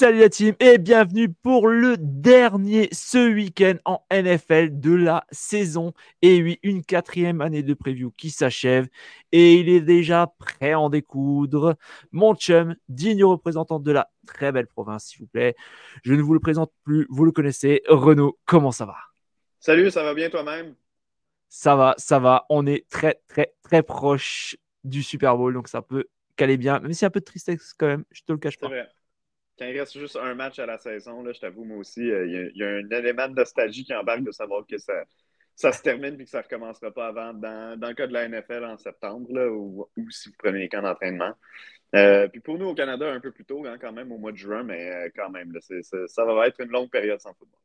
Salut la team et bienvenue pour le dernier ce week-end en NFL de la saison. Et oui, une quatrième année de preview qui s'achève et il est déjà prêt à en découdre. Mon chum, digne représentant de la très belle province, s'il vous plaît. Je ne vous le présente plus, vous le connaissez. Renaud, comment ça va? Salut, ça va bien toi-même? Ça va, ça va. On est très, très, très proche du Super Bowl, donc ça peut caler bien, même si un peu de tristesse quand même, je te le cache pas quand il reste juste un match à la saison, là, je t'avoue, moi aussi, euh, il y, a un élément de nostalgie qui embarque de savoir que ça, ça se termine et que ça ne recommencera pas avant, dans, dans, le cas de la NFL en septembre, là, ou, si vous prenez les camps d'entraînement. Euh, puis pour nous au Canada, un peu plus tôt, hein, quand même, au mois de juin, mais euh, quand même, ça va être une longue période sans football.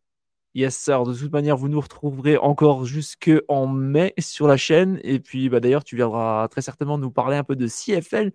Yes, sir. De toute manière, vous nous retrouverez encore jusqu'en mai sur la chaîne. Et puis, bah, d'ailleurs, tu viendras très certainement nous parler un peu de CFL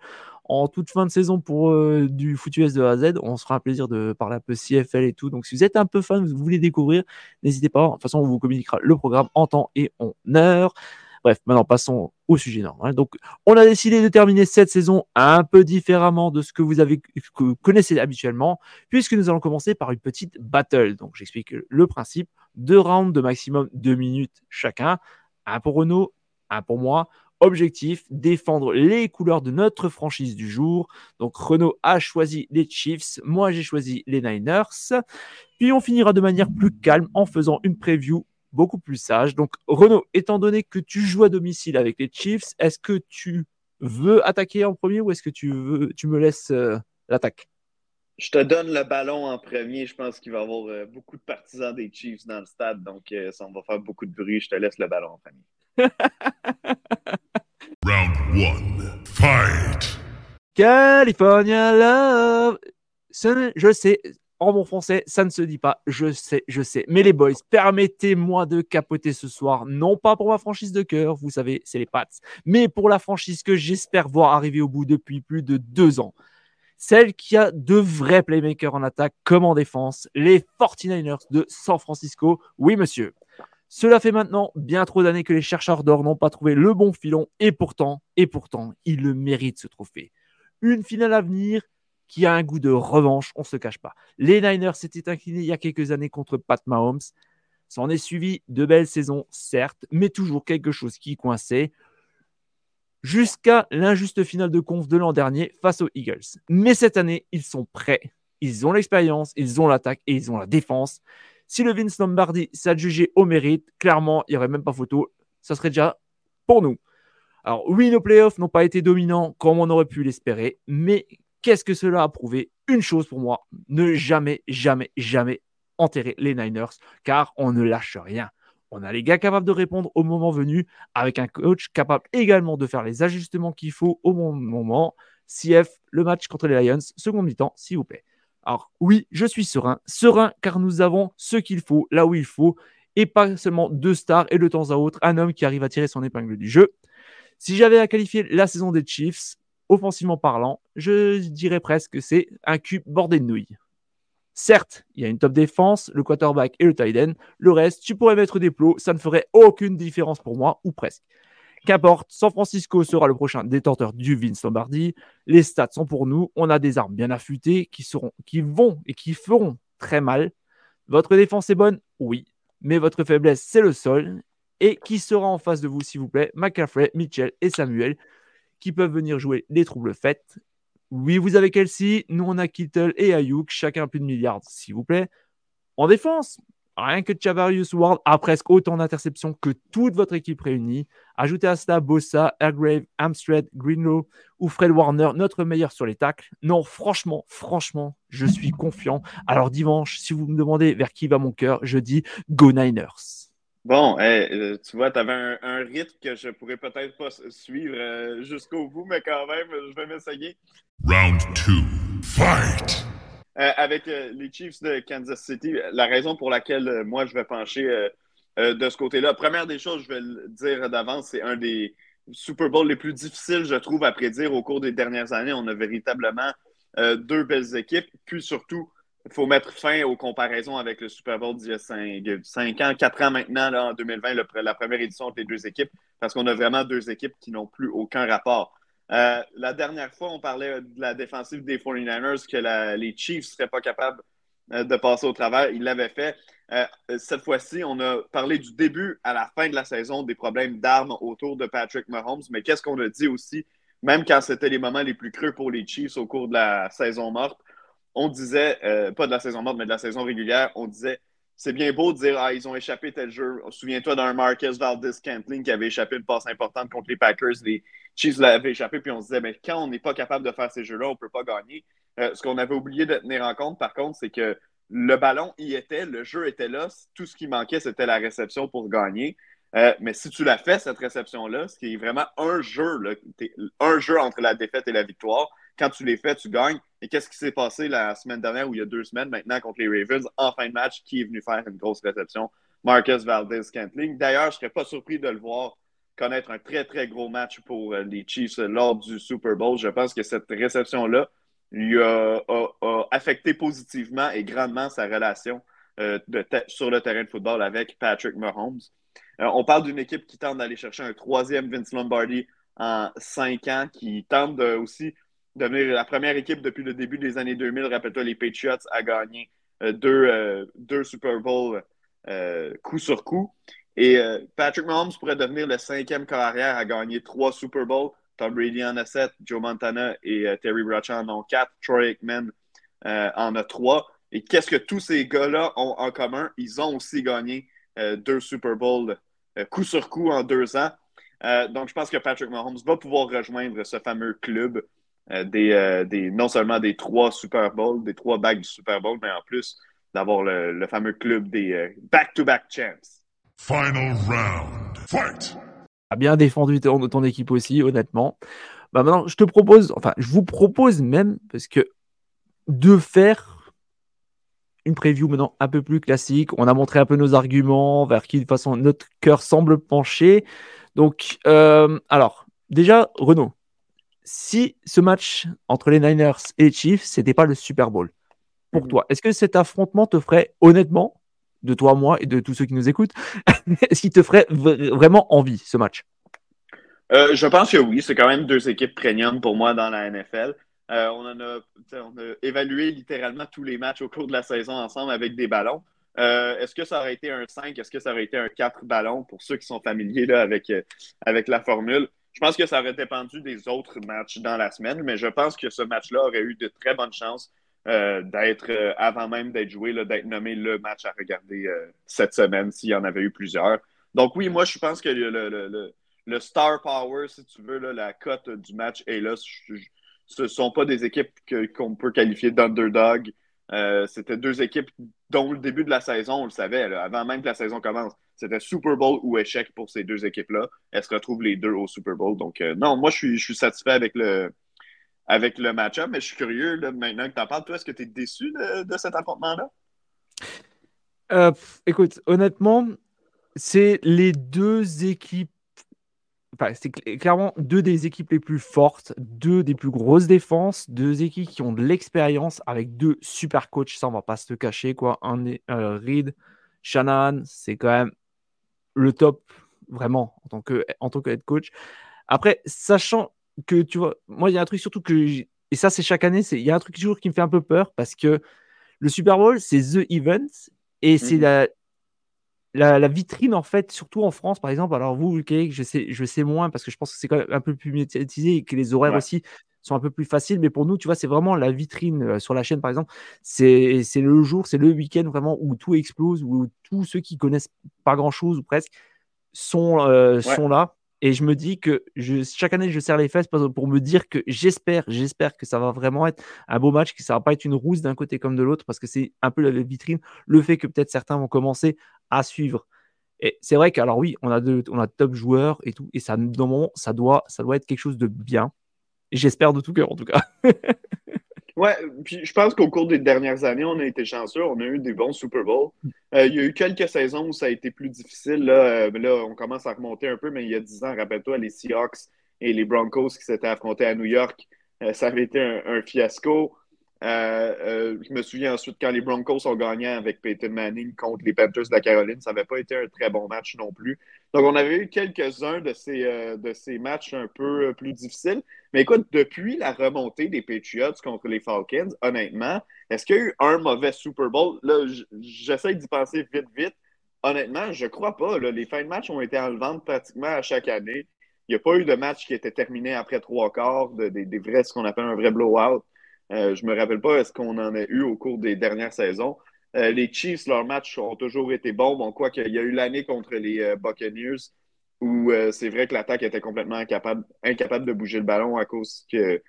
en toute fin de saison pour euh, du foot US de A à Z. On se fera un plaisir de parler un peu CFL et tout. Donc, si vous êtes un peu fan, vous voulez découvrir, n'hésitez pas. De toute façon, on vous communiquera le programme en temps et en heure. Bref, maintenant passons au sujet normal. Donc, on a décidé de terminer cette saison un peu différemment de ce que vous avez que vous connaissez habituellement, puisque nous allons commencer par une petite battle. Donc, j'explique le principe deux rounds de maximum deux minutes chacun, un pour Renault, un pour moi. Objectif, défendre les couleurs de notre franchise du jour. Donc Renault a choisi les Chiefs, moi j'ai choisi les Niners. Puis on finira de manière plus calme en faisant une preview beaucoup plus sage. Donc Renault, étant donné que tu joues à domicile avec les Chiefs, est-ce que tu veux attaquer en premier ou est-ce que tu veux tu me laisses euh, l'attaque? Je te donne le ballon en premier. Je pense qu'il va y avoir euh, beaucoup de partisans des Chiefs dans le stade, donc euh, ça va faire beaucoup de bruit. Je te laisse le ballon en premier. Round 1. Fight. California Love. Je sais, en bon français, ça ne se dit pas. Je sais, je sais. Mais les boys, permettez-moi de capoter ce soir. Non pas pour ma franchise de cœur, vous savez, c'est les Pats. Mais pour la franchise que j'espère voir arriver au bout depuis plus de deux ans. Celle qui a de vrais playmakers en attaque comme en défense. Les 49ers de San Francisco. Oui, monsieur. Cela fait maintenant bien trop d'années que les chercheurs d'or n'ont pas trouvé le bon filon et pourtant, et pourtant, ils le méritent ce trophée. Une finale à venir qui a un goût de revanche, on ne se cache pas. Les Niners s'étaient inclinés il y a quelques années contre Pat Mahomes. S'en est suivi de belles saisons, certes, mais toujours quelque chose qui coinçait jusqu'à l'injuste finale de conf de l'an dernier face aux Eagles. Mais cette année, ils sont prêts. Ils ont l'expérience, ils ont l'attaque et ils ont la défense. Si le Vince Lombardi s'adjugeait au mérite, clairement, il n'y aurait même pas photo. Ça serait déjà pour nous. Alors oui, nos playoffs n'ont pas été dominants comme on aurait pu l'espérer, mais qu'est-ce que cela a prouvé? Une chose pour moi, ne jamais, jamais, jamais enterrer les Niners, car on ne lâche rien. On a les gars capables de répondre au moment venu, avec un coach capable également de faire les ajustements qu'il faut au bon moment. CF, le match contre les Lions, seconde mi-temps, s'il vous plaît. Alors oui, je suis serein. Serein car nous avons ce qu'il faut, là où il faut, et pas seulement deux stars et de temps à autre un homme qui arrive à tirer son épingle du jeu. Si j'avais à qualifier la saison des Chiefs, offensivement parlant, je dirais presque que c'est un cube bordé de nouilles. Certes, il y a une top défense, le quarterback et le tight end. Le reste, tu pourrais mettre des plots, ça ne ferait aucune différence pour moi, ou presque. Qu'importe, San Francisco sera le prochain détenteur du Vince Lombardi. Les stats sont pour nous. On a des armes bien affûtées qui, vont et qui feront très mal. Votre défense est bonne? Oui. Mais votre faiblesse, c'est le sol. Et qui sera en face de vous, s'il vous plaît? McCaffrey, Mitchell et Samuel, qui peuvent venir jouer les troubles faits. Oui, vous avez Kelsey, nous on a Kittle et Ayuk, chacun plus de milliards, s'il vous plaît. En défense, rien que Chavarius Ward a presque autant d'interceptions que toute votre équipe réunie. Ajoutez à cela Bossa, Airgrave, Amstrad, Greenlow ou Fred Warner, notre meilleur sur les tacles. Non, franchement, franchement, je suis confiant. Alors dimanche, si vous me demandez vers qui va mon cœur, je dis Go Niners. Bon, euh, tu vois, tu avais un, rythme que je pourrais peut-être pas suivre euh, jusqu'au bout, mais quand même, je vais m'essayer. Round 2, fight! Euh, avec les Chiefs de Kansas City, la raison pour laquelle moi je vais pencher de ce côté-là, première des choses, je vais le dire d'avance, c'est un des Super Bowls les plus difficiles, je trouve, à prédire au cours des dernières années. On a véritablement deux belles équipes, puis surtout, il faut mettre fin aux comparaisons avec le Super Bowl d'il y a 5, ans, 4 ans maintenant, là, en 2020, la première édition entre les deux équipes, parce qu'on a vraiment deux équipes qui n'ont plus aucun rapport. Euh, la dernière fois, on parlait de la défensive des 49ers, que les Chiefs ne seraient pas capables euh, de passer au travers. Ils l'avaient fait. Euh, cette fois-ci, on a parlé du début à la fin de la saison des problèmes d'armes autour de Patrick Mahomes, mais qu'est-ce qu'on a dit aussi, même quand c'était les moments les plus creux pour les Chiefs au cours de la saison morte, on disait, euh, pas de la saison morte, mais de la saison régulière, on disait c'est bien beau de dire Ah, ils ont échappé tel jeu. Souviens-toi d'un Marcus Valdez Cantling qui avait échappé une passe importante contre les Packers. Les Chiefs l'avaient échappé, puis on se disait mais quand on n'est pas capable de faire ces jeux-là, on ne peut pas gagner. Euh, ce qu'on avait oublié de tenir en compte, par contre, c'est que le ballon y était, le jeu était là. Tout ce qui manquait, c'était la réception pour gagner. Euh, mais si tu l'as fait, cette réception-là, ce qui est vraiment un jeu, un jeu entre la défaite et la victoire, quand tu les fais, tu gagnes. Et qu'est-ce qui s'est passé la semaine dernière ou il y a deux semaines maintenant contre les Ravens en fin de match? Qui est venu faire une grosse réception? Marcus Valdez Cantling. D'ailleurs, je ne serais pas surpris de le voir connaître un très, très gros match pour euh, les Chiefs lors du Super Bowl. Je pense que cette réception-là lui a, affecté positivement et grandement sa relation euh, sur le terrain de football avec Patrick Mahomes. Euh, on parle d'une équipe qui tente d'aller chercher un troisième Vince Lombardi en cinq ans, qui tente aussi devenir la première équipe depuis le début des années 2000. Rappelle-toi, les Patriots a gagné euh, euh, deux, Super Bowls euh, coup sur coup. Et Patrick Mahomes pourrait devenir le cinquième carrière à gagner trois Super Bowls. Tom Brady en a sept, Joe Montana et Terry Bradshaw en ont quatre, Troy Aikman en a trois. Et qu'est-ce que tous ces gars-là ont en commun? Ils ont aussi gagné deux Super Bowls coup sur coup en deux ans. donc, je pense que Patrick Mahomes va pouvoir rejoindre ce fameux club euh, euh, des, non seulement des trois Super Bowls, des trois bagues du Super Bowl, mais en plus d'avoir le, fameux club des euh, back-to-back champs. Final round. Fight! A bien défendu ton, ton équipe aussi, honnêtement. Bah maintenant, je te propose, enfin, je vous propose même, parce que de faire une preview maintenant un peu plus classique. On a montré un peu nos arguments, vers qui de façon notre cœur semble pencher. Donc, alors, déjà, Renaud, si ce match entre les Niners et les Chiefs, c'était pas le Super Bowl, pour mhm. toi, est-ce que cet affrontement te ferait honnêtement, de toi, moi et de tous ceux qui nous écoutent, est-ce qu'il te ferait vraiment envie ce match? Euh, Je pense que oui. C'est quand même deux équipes premium pour moi dans la NFL. Euh, on, en a, évalué littéralement tous les matchs au cours de la saison ensemble avec des ballons. Euh, est-ce que ça aurait été un 5? Est-ce que ça aurait été un 4 ballons pour ceux qui sont familiers là, avec, avec la formule? Je pense que ça aurait dépendu des autres matchs dans la semaine, mais je pense que ce match-là aurait eu de très bonnes chances euh, d'être, euh, avant même d'être joué, d'être nommé le match à regarder euh, cette semaine s'il y en avait eu plusieurs. Donc oui, moi je pense que le, star power, si tu veux, la cote du match est là. Ce ne sont pas des équipes qu'on peut qualifier d'underdog. C'était deux équipes dont le début de la saison, on le savait, avant même que la saison commence. C'était Super Bowl ou échec pour ces deux équipes-là. Elles se retrouvent les deux au Super Bowl. Donc, euh, non, moi, je suis, je suis satisfait avec le, avec le match-up, mais je suis curieux maintenant que tu en parles. Toi, est-ce que tu es déçu de, cet affrontement-là? Euh, écoute, honnêtement, c'est les deux équipes. Enfin, c'est clairement deux des équipes les plus fortes, deux des plus grosses défenses, deux équipes qui ont de l'expérience avec deux super coachs. Ça, on va pas se le cacher, quoi. Un, euh, Reed, Shannon, c'est quand même le top, vraiment, en tant que, en tant que head coach. Après, sachant que, tu vois, moi, il y a un truc surtout que, et ça, c'est chaque année, il y a un truc toujours qui me fait un peu peur parce que le Super Bowl, c'est The Event et c'est mhm. la, la, vitrine, en fait, surtout en France, par exemple. Alors, vous, je sais, je sais moins parce que je pense que c'est quand même un peu plus médiatisé et que les horaires aussi sont un peu plus faciles. Mais pour nous, tu vois, c'est vraiment la vitrine euh, sur la chaîne, par exemple. C'est le jour, c'est le week-end vraiment où tout explose, où tous ceux qui connaissent pas grand-chose ou presque sont, euh, sont là. Et je me dis que je, chaque année, je serre les fesses pour me dire que j'espère, j'espère que ça va vraiment être un beau match, que ça va pas être une rousse d'un côté comme de l'autre, parce que c'est un peu la vitrine. Le fait que peut-être certains vont commencer à suivre. Et c'est vrai qu'alors oui, on a de, on a top joueurs et tout, et ça, dans ça doit, ça doit être quelque chose de bien. J'espère de tout cœur en tout cas. Ouais, puis je pense qu'au cours des dernières années, on a été chanceux, on a eu des bons Super Bowls. Euh, il y a eu quelques saisons où ça a été plus difficile. Là, euh, là on commence à remonter un peu, mais il y a 10 ans, rappelle-toi, les Seahawks et les Broncos qui s'étaient affrontés à New York, euh, ça avait été un, fiasco. Je me souviens ensuite quand les Broncos ont gagné avec Peyton Manning contre les Panthers de la Caroline, ça n'avait pas été un très bon match non plus. Donc, on avait eu quelques-uns de ces, de ces matchs un peu plus difficiles. Mais écoute, depuis la remontée des Patriots contre les Falcons, honnêtement, est-ce qu'il y a eu un mauvais Super Bowl? Là, j'essaie d'y penser vite, vite. Honnêtement, je crois pas. Les fins de match ont été enlevantes pratiquement à chaque année. Il n'y a pas eu de match qui était terminé après trois quarts, des vrais, ce qu'on appelle un vrai blowout. Euh, je me rappelle pas est-ce qu'on en a eu au cours des dernières saisons. Euh, les Chiefs, leurs matchs ont toujours été bons. Bon, quoi qu'il y a eu l'année contre les euh, Buccaneers où c'est vrai que l'attaque était complètement incapable, de bouger le ballon à cause que,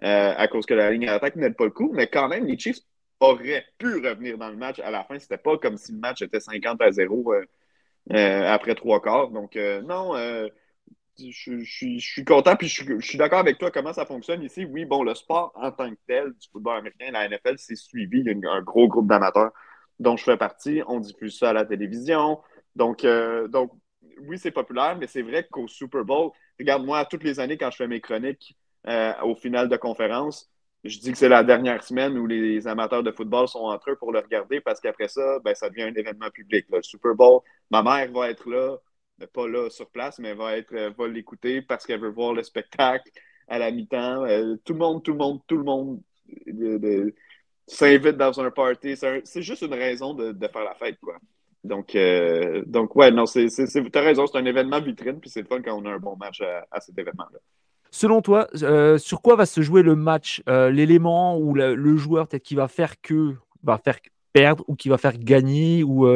à cause que la ligne d'attaque n'aide pas le coup. Mais quand même, les Chiefs auraient pu revenir dans le match à la fin. C'était pas comme si le match était 50 à 0 euh, après trois quarts. Donc, non, je, suis content puis je, suis d'accord avec toi comment ça fonctionne ici. Oui, bon, le sport en tant que tel du football américain, la NFL, c'est suivi. Il y a un gros groupe d'amateurs dont je fais partie. On diffuse ça à la télévision. Donc, donc oui, c'est populaire, mais c'est vrai qu'au Super Bowl, regarde-moi, toutes les années, quand je fais mes chroniques euh, au final de conférence, je dis que c'est la dernière semaine où les amateurs de football sont entre eux pour le regarder parce qu'après ça, ben, ça devient un événement public. Le Super Bowl, ma mère va être là, pas là sur place, mais va être euh, va l'écouter parce qu'elle veut voir le spectacle à la mi-temps. Euh, tout le monde, tout le monde, tout le monde s'invite dans un party. C'est juste une raison de, faire la fête, quoi. Donc, euh, donc ouais, non, c'est, as raison, c'est un événement vitrine, puis c'est le fun quand on a un bon match à, cet événement-là. Selon toi, euh, sur quoi va se jouer le match? Euh, L'élément ou le, joueur peut-être qui va faire que va faire perdre ou qui va faire gagner ou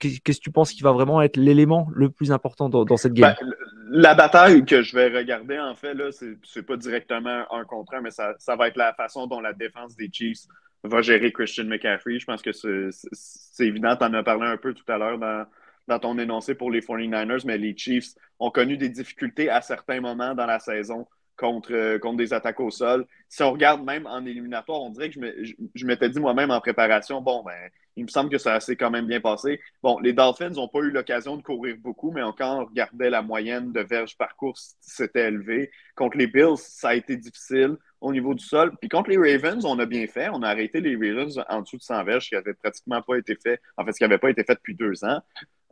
qu'est-ce que tu penses qui va vraiment être l'élément le plus important dans, cette game? ben, La bataille que je vais regarder, en fait, là, c'est, c'est pas directement un contre un, mais ça, ça va être la façon dont la défense des Chiefs va gérer Christian McCaffrey. Je pense que c'est évident. Tu en as parlé un peu tout à l'heure dans, dans ton énoncé pour les 49ers, mais les Chiefs ont connu des difficultés à certains moments dans la saison contre, euh, contre des attaques au sol. Si on regarde même en éliminatoire, on dirait que je m'étais dit moi-même en préparation, bon, ben, il me semble que ça s'est quand même bien passé. Bon, les Dolphins n'ont pas eu l'occasion de courir beaucoup, mais quand on regardait la moyenne de verges par course, c'était élevé. Contre les Bills, ça a été difficile au niveau du sol. Puis contre les Ravens, on a bien fait. On a arrêté les Ravens en dessous de 100 verges, ce qui n'avait pratiquement pas été fait, en fait, ce qui n'avait pas été fait depuis deux ans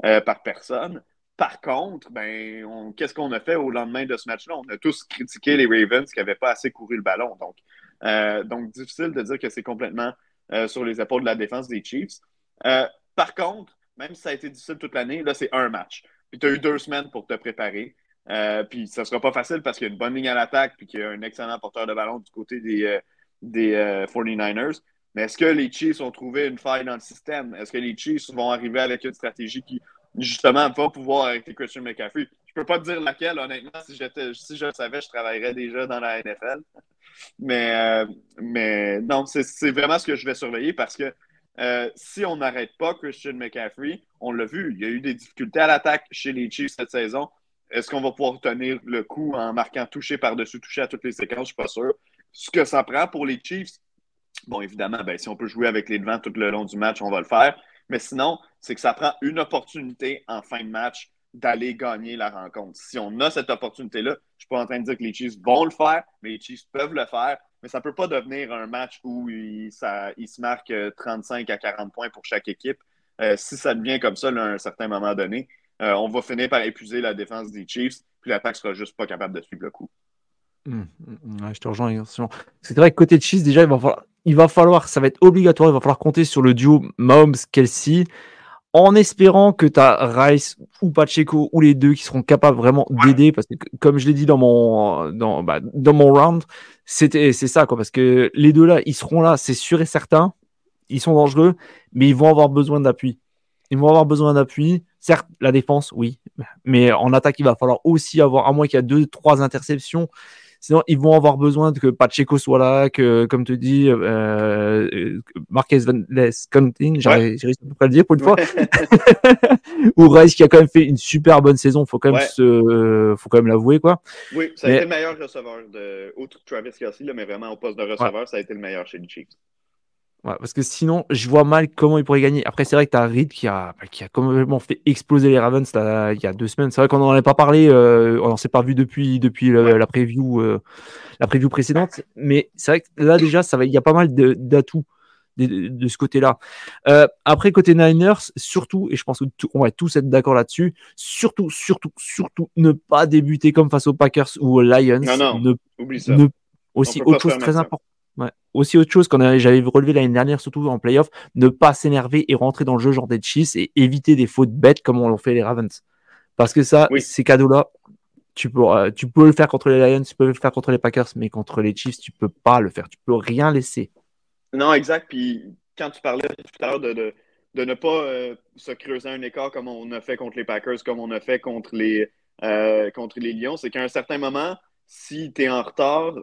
euh, par personne. Par contre, ben, qu'est-ce qu'on a fait au lendemain de ce match-là? On a tous critiqué les Ravens qui n'avaient pas assez couru le ballon. Donc, euh, donc difficile de dire que c'est complètement euh, sur les épaules de la défense des Chiefs. par contre, même si ça a été difficile toute l'année, là, c'est un match. Puis tu as eu deux semaines pour te préparer. Euh, puis ça ne sera pas facile parce qu'il y a une bonne ligne à l'attaque puis qu'il y a un excellent porteur de ballon du côté des, euh, des 49ers. Euh, Mais est-ce que les Chiefs ont trouvé une faille dans le système? Est-ce que les Chiefs vont arriver avec une stratégie qui, justement, va pouvoir arrêter Christian McCaffrey? Je peux pas te dire laquelle, honnêtement. Si, si je le savais, je travaillerais déjà dans la NFL. Mais, mais non, c'est vraiment ce que je vais surveiller parce que si on n'arrête pas Christian McCaffrey, on l'a vu, il y a eu des difficultés à l'attaque chez les Chiefs cette saison. Est-ce qu'on va pouvoir tenir le coup en marquant toucher par-dessus toucher à toutes les séquences? Je ne suis pas sûr. Ce que ça prend pour les Chiefs, bon, évidemment, ben, si on peut jouer avec les devants tout le long du match, on va le faire. Mais sinon, c'est que ça prend une opportunité en fin de match d'aller gagner la rencontre. Si on a cette opportunité-là, je ne suis pas en train de dire que les Chiefs vont le faire, mais les Chiefs peuvent le faire. Mais ça ne peut pas devenir un match où il, ça, se marque 35 à 40 points pour chaque équipe. Euh, si ça devient comme ça à un certain moment donné, euh, on va finir par épuiser la défense des Chiefs, puis l'attaque sera juste pas capable de suivre le coup. Hum, hum, hum, je te rejoins. C'est vrai que côté Chiefs, déjà, il va, falloir, il va falloir, ça va être obligatoire, il va falloir compter sur le duo Mahomes-Kelsey. en espérant que tu as Rice ou Pacheco ou les deux qui seront capables vraiment d'aider parce que comme je l'ai dit dans mon dans, bah, dans mon round c'était c'est ça quoi parce que les deux là ils seront là c'est sûr et certain. Ils sont dangereux mais ils vont avoir besoin d'appui. Ils vont avoir besoin d'appui. Certes la défense oui mais en attaque il va falloir aussi avoir à moins qu'il y a deux trois interceptions Sinon, ils vont avoir besoin que Pacheco soit là, que, comme tu dis, euh, euh Marquez Van Lescanting, j'ai réussi à pas le dire pour une fois, ou Rice qui a quand même fait une super bonne saison, faut quand même se, faut quand même l'avouer quoi. Oui, ça a été le meilleur receveur de, outre Travis Kelsey, mais vraiment au poste de receveur, ça a été le meilleur chez les Chiefs parce que sinon, je vois mal comment il pourrait gagner. Après, c'est vrai que tu as Reed qui a, bah, qui a complètement fait exploser les Ravens il y a deux semaines. C'est vrai qu'on n'en avait pas parlé, euh, on n'en s'est pas vu depuis, depuis la, preview, euh, la preview précédente. Mais c'est vrai que là, déjà, ça va, il y a pas mal d'atouts de, de, ce côté-là. Euh, après, côté Niners, surtout, et je pense qu'on va tous être d'accord là-dessus, surtout, surtout, surtout, ne pas débuter comme face aux Packers ou aux Lions. Non, non, ne, oublie ça. aussi, autre chose très aussi autre chose qu'on j'avais relevé l'année dernière, surtout en playoff, ne pas s'énerver et rentrer dans le jeu genre des Chiefs et éviter des fautes bêtes comme on l'a fait les Ravens. Parce que ça, ces cadeaux-là, tu peux, euh, tu peux le faire contre les Lions, tu peux le faire contre les Packers, mais contre les Chiefs, tu peux pas le faire. Tu peux rien laisser. Non, exact. Puis quand tu parlais tout à l'heure de, de, ne pas euh, se creuser un écart comme on a fait contre les Packers, comme on a fait contre les, euh, contre les Lions, c'est qu'à un certain moment, si tu es en retard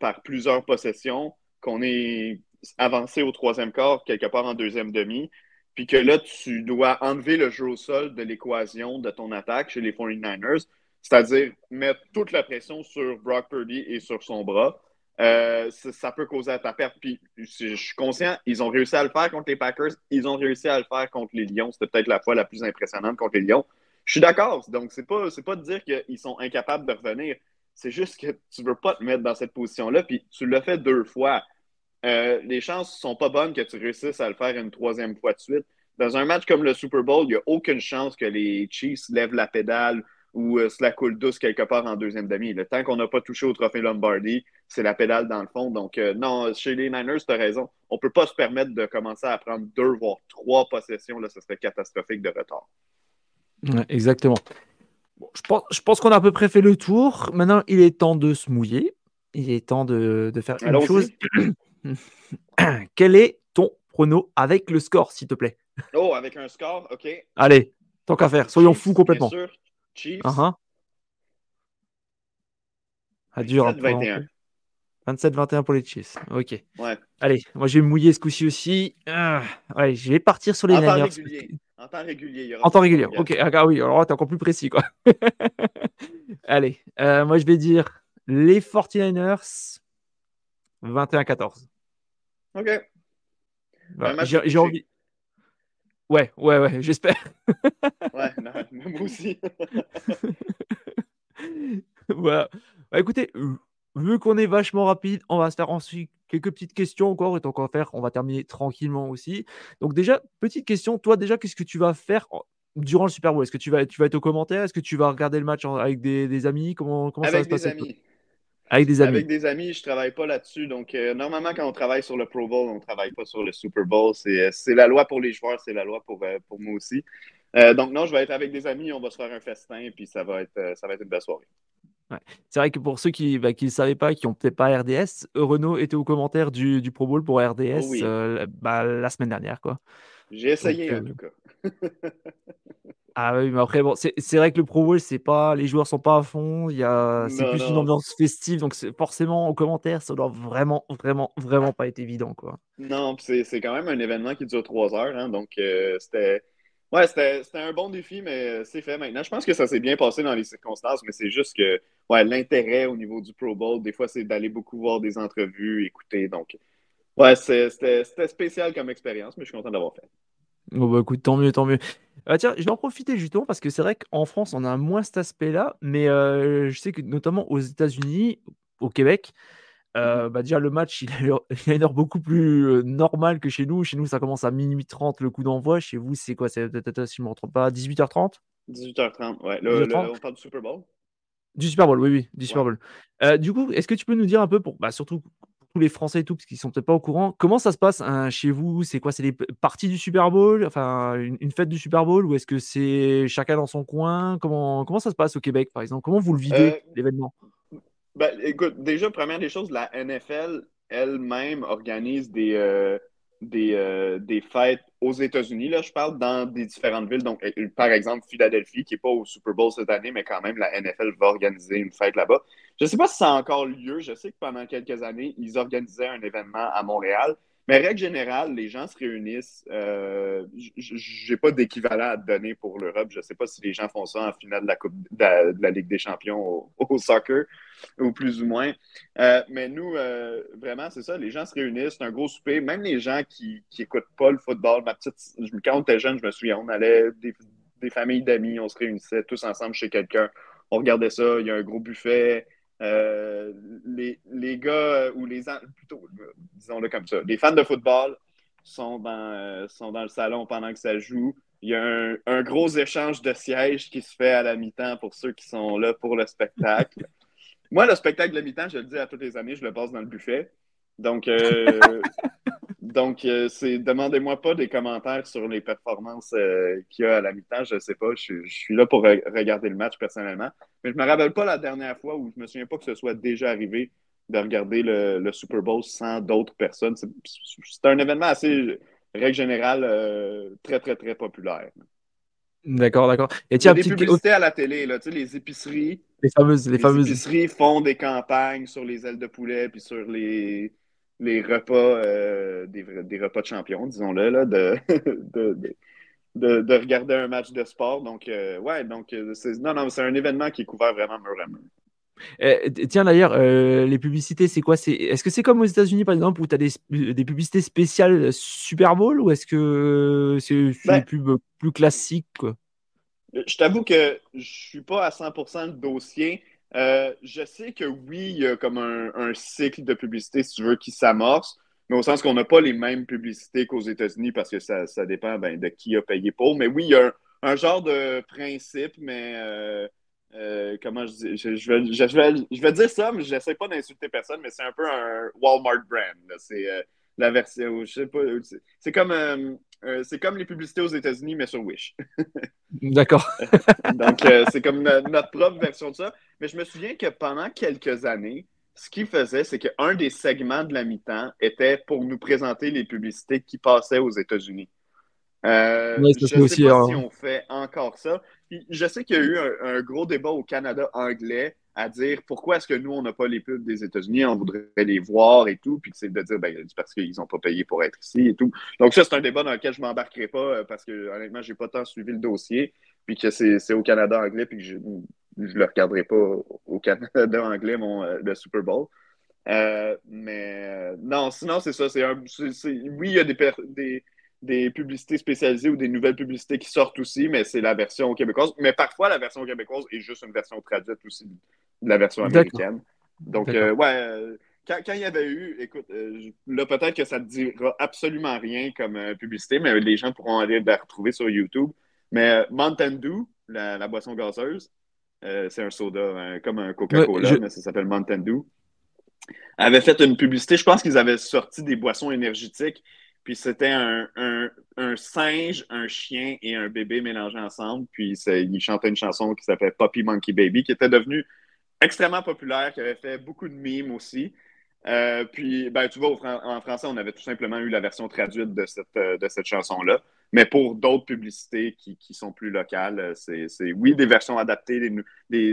par plusieurs possessions, qu'on est avancé au troisième quart, quelque part en deuxième demi, puis que là, tu dois enlever le jeu au sol de l'équation de ton attaque chez les 49ers, c'est-à-dire mettre toute la pression sur Brock Purdy et sur son bras. Euh, ça, peut causer à ta perte. Puis je suis conscient, ils ont réussi à le faire contre les Packers, ils ont réussi à le faire contre les Lions. C'était peut-être la fois la plus impressionnante contre les Lions. Je suis d'accord. Donc, c'est pas, pas de dire qu'ils sont incapables de revenir. C'est juste que tu veux pas te mettre dans cette position-là, puis tu l'as fait deux fois. Euh, les chances sont pas bonnes que tu réussisses à le faire une troisième fois de suite. Dans un match comme le Super Bowl, il n'y a aucune chance que les Chiefs lèvent la pédale ou euh, se la coule douce quelque part en deuxième demi. Le temps qu'on n'a pas touché au trophée Lombardi, c'est la pédale dans le fond. Donc, euh, non, chez les Niners, tu as raison. On ne peut pas se permettre de commencer à prendre deux, voire trois possessions. Là, ce serait catastrophique de retard. exactement je pense, qu'on a à peu près fait le tour. Maintenant, il est temps de se mouiller. Il est temps de, faire une chose. Quel est ton prono avec le score, s'il te plaît? Oh, avec un score, ok. Allez, tant qu'à faire, soyons fous complètement. Bien sûr. Chiefs. Uh -huh. 27-21. 27-21 pour les Chiefs. Ok. Ouais. Allez, moi je vais me mouiller ce coup-ci aussi. Ah, ouais, je vais partir sur les Niners. En temps régulier. en temps régulier. Ok, ah, oui, alors t'es encore plus précis, quoi. Allez, euh, moi je vais dire les 49ers 21-14. Ok. Bah, j'ai envie. Ouais, ouais, ouais, j'espère. ouais, non, moi aussi. voilà. Bah, écoutez, vu qu'on est vachement rapide, on va se faire ensuite quelques petites questions encore. Et tant qu'on va faire, on va terminer tranquillement aussi. Donc, déjà, petite question. Toi, déjà, qu'est-ce que tu vas faire durant le Super Bowl? Est-ce que tu vas, tu vas être au commentaire? Est-ce que tu vas regarder le match avec des, amis? Comment, comment ça va se passer amis. Avec des amis. Avec des amis, je travaille pas là-dessus. Donc, euh, normalement, quand on travaille sur le Pro Bowl, on travaille pas sur le Super Bowl. C'est euh, la loi pour les joueurs, c'est la loi pour, euh, pour moi aussi. donc, non, je vais être avec des amis, on va se faire un festin, puis ça va être, ça va être une belle soirée. C'est vrai que pour ceux qui ne bah, savaient pas, qui n'ont peut-être pas RDS, Renault était au commentaire du, du Pro Bowl pour RDS oh bah, la semaine dernière. quoi. J'ai essayé en tout cas. ah oui, mais après, bon, c'est vrai que le Pro Bowl, c'est pas, les joueurs sont pas à fond, c'est plus une ambiance festive, donc forcément, au commentaire, ça doit vraiment, vraiment, vraiment pas être évident. Quoi. Non, c'est quand même un événement qui dure trois heures, hein, donc euh, c'était Ouais, c'était un bon défi, mais c'est fait maintenant. Je pense que ça s'est bien passé dans les circonstances, mais c'est juste que ouais, l'intérêt au niveau du Pro Bowl, des fois, c'est d'aller beaucoup voir des entrevues, écouter. Donc, ouais, c'était spécial comme expérience, mais je suis content d'avoir fait. Bon, bah écoute, tant mieux, tant mieux. Ah, tiens, je vais en profiter justement parce que c'est vrai qu'en France, on a moins cet aspect-là, mais euh, je sais que notamment aux États-Unis, au Québec, euh, bah déjà, le match, il a, une heure beaucoup plus euh, normale que chez nous. Chez nous, ça commence à minuit 30 le coup d'envoi. Chez vous, c'est quoi? C'est, si je ne me trompe pas, 18h30 18h30, ouais. Le, on parle du Super Bowl Du Super Bowl, oui, oui, du Super Bowl. Euh, du coup, est-ce que tu peux nous dire un peu, pour, bah, surtout pour tous les Français et tout, parce qu'ils sont peut-être pas au courant. Comment ça se passe hein, chez vous? C'est quoi? C'est les parties du Super Bowl? Enfin, une, fête du Super Bowl? Ou est-ce que c'est chacun dans son coin? Comment, comment ça se passe au Québec, par exemple? Comment vous le vivez, euh, l'événement? ben, Écoute, déjà, première des choses, la NFL elle-même organise des, euh, des, euh, des fêtes aux États-Unis. Là, je parle dans des différentes villes. Donc, euh, par exemple, Philadelphie, qui n'est pas au Super Bowl cette année, mais quand même, la NFL va organiser une fête là-bas. Je ne sais pas si ça a encore lieu. Je sais que pendant quelques années, ils organisaient un événement à Montréal. Mais règle générale, les gens se réunissent. Euh, je n'ai pas d'équivalent à donner pour l'Europe. Je ne sais pas si les gens font ça en finale de la, coupe, de la, Ligue des champions au, soccer, ou plus ou moins. Euh, mais nous, euh, vraiment, c'est ça. Les gens se réunissent. C'est un gros souper. Même les gens qui n'écoutent pas le football. Ma petite, quand on était jeune, je me souviens, on allait des, des familles d'amis, on se réunissait tous ensemble chez quelqu'un. On regardait ça. Il y a un gros buffet. Euh, les, les, gars, euh, ou les plutôt, disons-le comme ça, les fans de football sont dans, euh, sont dans le salon pendant que ça joue. Il y a un, un, gros échange de sièges qui se fait à la mi-temps pour ceux qui sont là pour le spectacle. Moi, le spectacle de la mi-temps, je le dis à toutes les années, je le passe dans le buffet. Donc, Donc, euh, c'est demandez-moi pas des commentaires sur les performances euh, qu'il y a à la mi-temps. Je ne sais pas. Je, suis là pour regarder le match personnellement. Mais je ne me rappelle pas la dernière fois où je me souviens pas que ce soit déjà arrivé de regarder le, Super Bowl sans d'autres personnes. C'est un événement assez, règle générale, euh, très, très, très populaire. D'accord, d'accord. Et tiens, des publicités à la télé, là, tu sais, les épiceries. Les fameuses, les, les fameuses. épiceries font des campagnes sur les ailes de poulet puis sur les les repas, euh, des, des, repas de champions, disons-le, là, de, de, de, de, regarder un match de sport. Donc, euh, ouais, donc, euh, c'est, non, non, c'est un événement qui est couvert vraiment mur à mur. tiens, d'ailleurs, les publicités, c'est quoi? C'est, Est-ce que c'est comme aux États-Unis, par exemple, où tu as des, des, publicités spéciales Super Bowl ou est-ce que c'est, c'est ben, des pubs plus classiques quoi? Je t'avoue que je suis pas à 100% le dossier. Euh, je sais que oui, il y a comme un, cycle de publicité, si tu veux, qui s'amorce, mais au sens qu'on n'a pas les mêmes publicités qu'aux États-Unis parce que ça, dépend ben, de qui a payé pour. Mais oui, il y a un, genre de principe, mais euh, euh, comment je dis je, vais, je, vais, dire ça, mais je n'essaie pas d'insulter personne, mais c'est un peu un Walmart brand. C'est la version, je sais pas, c'est comme euh, c'est comme les publicités aux États-Unis, mais sur Wish. D'accord. Donc, euh, c'est comme notre propre version de ça. Mais je me souviens que pendant quelques années, ce qu'ils faisaient, c'est qu'un des segments de la mi-temps était pour nous présenter les publicités qui passaient aux États-Unis. Euh, je ne sais pas si on fait encore ça. je sais qu'il y a eu un, gros débat au Canada anglais à dire pourquoi est-ce que nous, on n'a pas les pubs des États-Unis, on voudrait les voir et tout, puis c'est de dire, ben, parce qu'ils n'ont pas payé pour être ici et tout. Donc ça, c'est un débat dans lequel je ne m'embarquerai pas euh, parce que honnêtement, je n'ai pas tant suivi le dossier, puis que c'est au Canada anglais, puis que je ne le regarderai pas au Canada anglais, mon, euh, le Super Bowl. Euh, mais non, sinon, c'est ça. Oui, il y a des des publicités spécialisées ou des nouvelles publicités qui sortent aussi, mais c'est la version québécoise. Mais parfois, la version québécoise est juste une version traduite aussi de la version américaine. Donc, euh, ouais, euh, quand, il y avait eu, écoute, euh, là, peut-être que ça ne dira absolument rien comme publicité, mais les gens pourront aller la retrouver sur YouTube. Mais Mountain Dew, la, boisson gazeuse, c'est un soda, comme un Coca-Cola, mais ça s'appelle Mountain Dew, avait fait une publicité. Je pense qu'ils avaient sorti des boissons énergétiques puis c'était un, singe, un chien et un bébé mélangés ensemble. Puis il chantait une chanson qui s'appelait Puppy Monkey Baby, qui était devenue extrêmement populaire, qui avait fait beaucoup de mimes aussi. Euh, puis, ben, tu vois, en français, on avait tout simplement eu la version traduite de cette, euh, de cette chanson-là. Mais pour d'autres publicités qui, sont plus locales, c'est oui, des versions adaptées, des, des,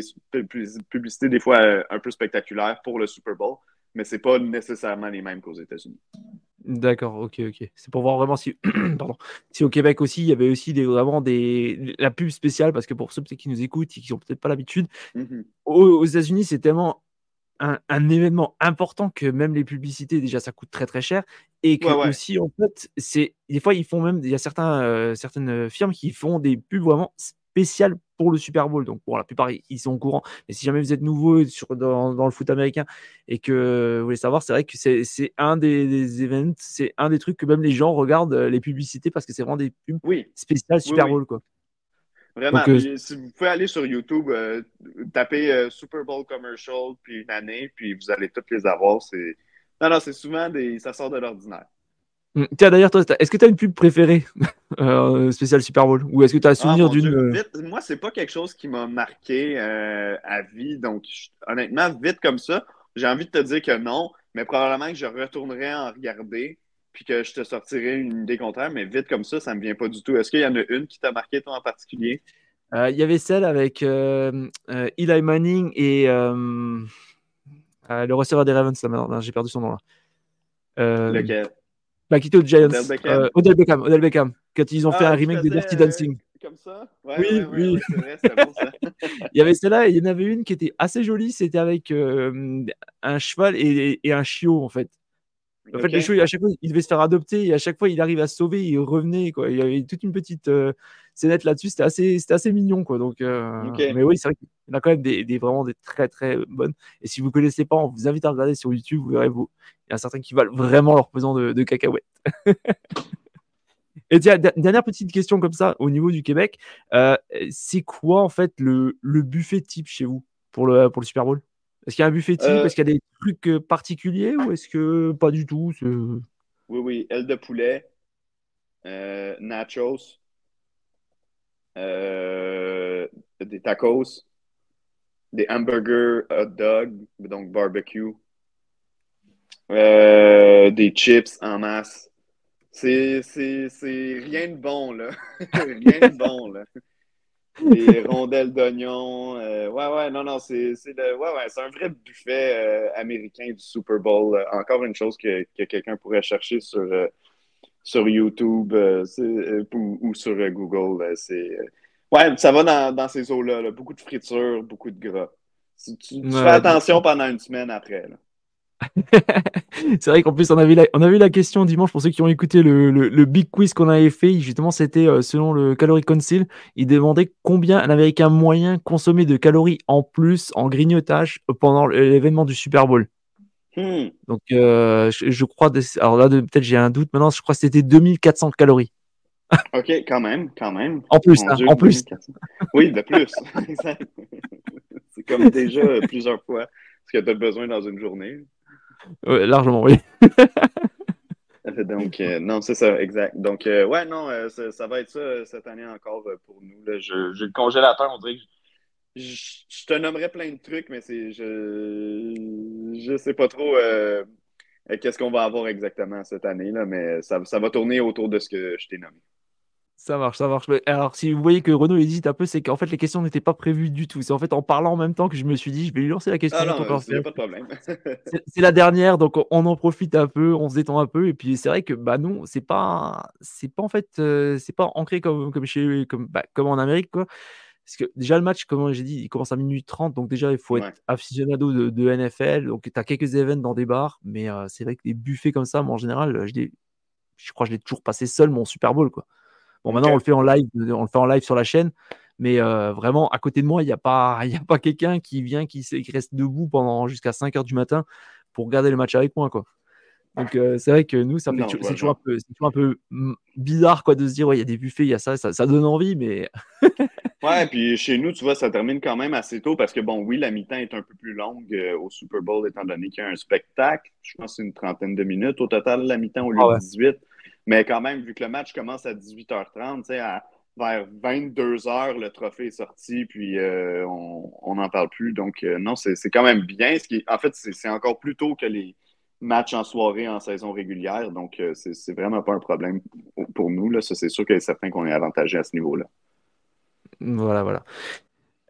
publicités des fois euh, un peu spectaculaires pour le Super Bowl, mais ce n'est pas nécessairement les mêmes qu'aux États-Unis. D'accord, ok, ok. C'est pour voir vraiment si, pardon, si au Québec aussi, il y avait aussi des, vraiment des, la pub spéciale, parce que pour ceux qui nous écoutent et qui n'ont peut-être pas l'habitude, mmh aux, États-Unis, c'est tellement un, événement important que même les publicités, déjà, ça coûte très très cher. Et que aussi, en fait, c'est des fois, ils font même, il y a certains, euh, certaines firmes qui font des pubs vraiment spécial pour le Super Bowl. Donc, pour la plupart, ils sont au courant. Mais si jamais vous êtes nouveau sur, dans, le foot américain et que vous voulez savoir, c'est vrai que c'est un des, des événements, c'est un des trucs que même les gens regardent euh, les publicités parce que c'est vraiment des pubs spéciales Super Bowl. Quoi. Vraiment, euh, si vous pouvez aller sur YouTube, euh, taper Super Bowl commercial, puis une année, puis vous allez toutes les avoir. Non, non, c'est souvent des. Ça sort de l'ordinaire. Hum, Tiens, d'ailleurs, toi, est-ce que tu as une pub préférée euh, spéciale Super Bowl? Ou est-ce que tu as un Ah, souvenir d'une. Euh, vite, moi, c'est pas quelque chose qui m'a marqué euh, à vie. Donc, je- honnêtement, vite comme ça, j'ai envie de te dire que non, mais probablement que je retournerai en regarder puis que je te sortirai une idée contraire, mais vite comme ça, ça me vient pas du tout. Est-ce qu'il y en a une qui t'a marqué, toi, en particulier? euh, Il y avait celle avec Eli Manning et le receveur des Ravens. là, maintenant. Non, J'ai perdu son nom là. Lequel? Bah, qui était aux Giants. Odell Beckham. Euh, Odell Beckham. Odell Beckham. Quand ils ont fait Ah, un qui remake de Dirty euh, Dancing. Comme ça? Ouais, Oui, ouais, oui. ouais, vrai, ça. Il y avait celle-là et il y en avait une qui était assez jolie. C'était avec euh, un cheval et, et un chiot en fait. En fait, les chiots, à chaque fois, il devait se faire adopter et à chaque fois, il arrive à se sauver, il revenait. Quoi. Il y avait toute une petite euh, scénette là-dessus. C'était assez, assez mignon. Quoi. Donc, euh. Mais oui, c'est vrai qu'il y en a quand même des, des- vraiment des très très bonnes. Et si vous ne connaissez pas, on vous invite à regarder sur YouTube. Vous verrez, vous, il y en a certains qui valent vraiment leur pesant de, de cacahuètes. et tiens, de- dernière petite question comme ça au niveau du Québec. Euh, c'est quoi en fait le, le buffet type chez vous pour le, pour le Super Bowl? Est-ce qu'il y a un buffet type? Euh, Est-ce qu'il y a des trucs euh, particuliers ou est-ce que pas du tout? Oui, oui, aile de poulet, euh, nachos, des tacos, des hamburgers hot dog, donc barbecue, euh, des chips en masse. C'est, c'est, c'est rien de bon, là. rien de bon, là. Des rondelles d'oignon. euh, ouais, ouais, non, non, c'est, ouais, ouais, c'est un vrai buffet euh, américain du Super Bowl. Encore une chose que, que quelqu'un pourrait chercher sur, sur YouTube ou, ou sur Google. c'est, ouais, ça va dans, dans ces eaux-là. là. Beaucoup de friture, beaucoup de gras. Tu, tu- tu Ouais, fais attention pendant une semaine après. là. C'est vrai qu'en plus, on a, vu la, on la question dimanche pour ceux qui ont écouté le, le- le big quiz qu'on avait fait. Justement, c'était euh, selon le Calorie Council. Il demandait combien un Américain moyen consommait de calories en plus en grignotage pendant l'événement du Super Bowl. Hmm. Donc, euh, je, je crois. Alors là, peut-être j'ai un doute maintenant. Je crois que c'était 2400 calories. OK, quand même, quand même. En plus, hein, Dieu, en plus. 2400. Oui, de plus. C'est comme déjà plusieurs fois ce que tu as besoin dans une journée. Ouais, largement, oui. Donc, euh, non, c'est ça, exact. Donc, euh, ouais, non, euh, ça, va être ça cette année encore pour nous. là. Je- J'ai le congélateur, on dirait je, je- je te nommerais plein de trucs, mais c'est je je sais pas trop qu'est-ce qu'on va avoir exactement cette année, là, mais ça, ça va tourner autour de ce que je t'ai nommé. Ça marche, ça marche. Mais Alors, si vous voyez que Renaud hésite un peu, c'est qu'en fait, les questions n'étaient pas prévues du tout. C'est en fait en parlant en même temps que je me suis dit, je vais lui lancer la question. Ah. C'est la dernière, donc on- en profite un peu, on se détend un peu. Et puis c'est vrai que bah non, c'est pas, c'est pas en fait, euh, c'est pas ancré comme comme chez, comme bah, comme en Amérique quoi. Parce que déjà le match, comme j'ai dit, il commence à minuit 30, donc déjà il faut être Ouais. aficionado de, de NFL. Donc tu as quelques événements dans des bars, mais euh, c'est vrai que les buffets comme ça, moi en général, je crois que je l'ai toujours passé seul mon Super Bowl quoi. Bon maintenant on le fait en live, on le fait en live sur la chaîne. Mais euh, vraiment, à côté de moi, il n'y a pas, il y a pas quelqu'un qui vient, qui, reste debout pendant jusqu'à 5 heures du matin pour regarder le match avec moi. Quoi. Donc, euh, c'est vrai que nous, ça je c'est toujours, un peu- c'est toujours un peu mm, bizarre quoi, de se dire, ouais, il y a des buffets, il y a ça, ça, ça donne envie, mais Ouais, puis chez nous, tu vois, ça termine quand même assez tôt parce que, bon, oui, la mi-temps est un peu plus longue euh, au Super Bowl étant donné qu'il y a un spectacle. Je pense que c'est une trentaine de minutes au total, la mi-temps au lieu Ah ouais. de 18. Mais quand même, vu que le match commence à 18h30, tu sais, à, vers 22h, le trophée est sorti, puis euh, on n'en parle plus. Donc, euh, non, c'est quand même bien. En fait, c'est encore plus tôt que les matchs en soirée en saison régulière. Donc, euh, c'est vraiment pas un problème pour nous. C'est sûr qu'il est certain qu'on est avantagé à ce niveau-là. voilà, voilà.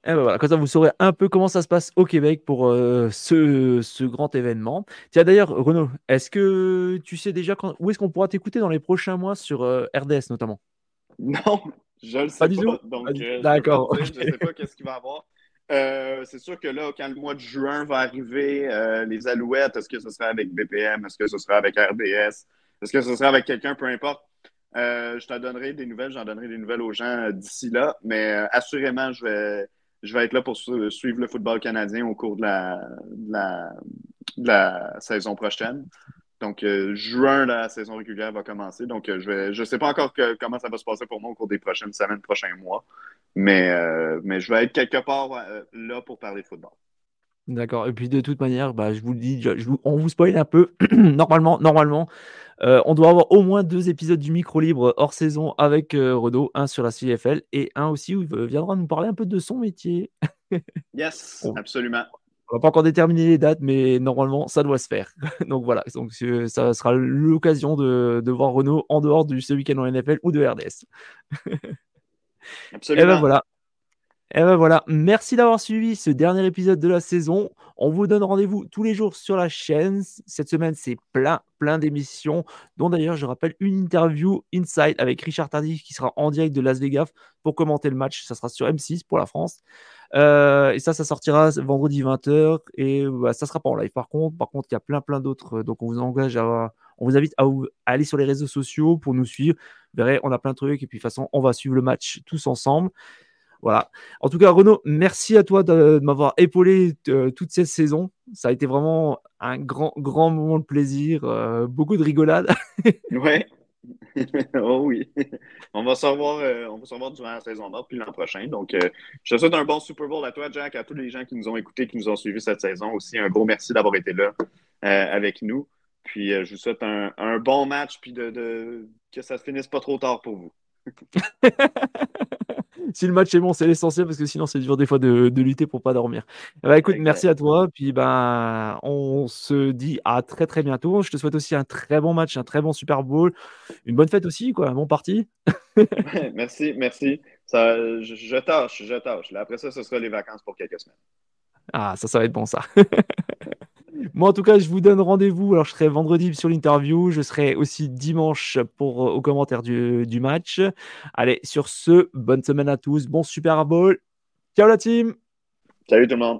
Et ben voilà, comme ça, vous saurez un peu comment ça se passe au Québec pour euh, ce, ce grand événement. Tiens, d'ailleurs, Renaud, est-ce que tu sais déjà quand, où est-ce qu'on pourra t'écouter dans les prochains mois sur euh, RDS notamment? Non, je le sais Pas du? Donc, euh, D'accord. Je sais pas qu'est-ce qu'il va y avoir. Euh, c'est sûr que là, quand le mois de juin va arriver, euh, les Alouettes, est-ce que ce sera avec BPM? Est-ce que ce sera avec RDS? Est-ce que ce sera avec quelqu'un? Peu importe. Euh, je t'en donnerai des nouvelles, j'en donnerai des nouvelles aux gens d'ici là, mais assurément, je vais, je vais être là pour su- suivre le football canadien au cours de la, de la, de la saison prochaine. Donc, euh, juin, la saison régulière va commencer. Donc, euh, je vais, je sais pas encore que- comment ça va se passer pour moi au cours des prochaines semaines, prochains mois. Mais, euh, mais je vais être quelque part euh, là pour parler de football. D'accord. Et puis de toute manière, bah, je vous le dis, je, on vous spoil un peu. normalement, normalement, euh, on doit avoir au moins deux épisodes du micro libre hors saison avec euh, Renaud, un sur la CFL et un aussi où il viendra nous parler un peu de son métier. yes, absolument. On va pas encore déterminer les dates, mais normalement, ça doit se faire. donc voilà, donc ça sera l'occasion de, de, voir Renault en dehors du ce week-end en NFL ou de RDS. Absolument. Et ben voilà. Et ben voilà, merci d'avoir suivi ce dernier épisode de la saison. On vous donne rendez-vous tous les jours sur la chaîne. Cette semaine, c'est plein, plein d'émissions, dont d'ailleurs, je rappelle, une interview Inside avec Richard Tardy qui sera en direct de Las Vegas pour commenter le match. Ça sera sur M6 pour la France. Euh, et ça, ça sortira vendredi 20h et bah, ça sera pas en live. Par contre, par contre, il y a plein, plein d'autres. Donc, on vous engage à, on vous invite à, aller sur les réseaux sociaux pour nous suivre. Vous verrez, on a plein de trucs et puis de toute façon, on va suivre le match tous ensemble. Voilà. En tout cas, Renaud, merci à toi de, m'avoir épaulé euh, toute cette saison. Ça a été vraiment un grand, grand moment de plaisir, euh, beaucoup de rigolade. ouais. oh oui. On va se revoir, euh, on va se revoir durant la saison nord puis l'an prochain. Donc, je te souhaite un bon Super Bowl à toi, Jack, à tous les gens qui nous ont écoutés, qui nous ont suivis cette saison. Aussi, un gros merci d'avoir été là avec nous. Puis, je vous souhaite un, bon match, puis de, que ça se finisse pas trop tard pour vous. si le match est bon, c'est l'essentiel parce que sinon c'est dur des fois de, lutter pour pas dormir. Bah écoute, merci à toi. Puis ben, on se dit à très très bientôt. Je te souhaite aussi un très bon match, un très bon Super Bowl, une bonne fête aussi, quoi. Bon parti. merci, merci. Ça, je, je tâche, je tâche. après ça, ce sera les vacances pour quelques semaines. Ah, ça, ça va être bon ça. Moi, en tout cas, je vous donne rendez-vous. Alors, je serai vendredi sur l'interview. Je serai aussi dimanche pour, euh, aux commentaires du, du match. Allez, sur ce, bonne semaine à tous. Bon Super Bowl. Ciao la team. Salut tout le monde.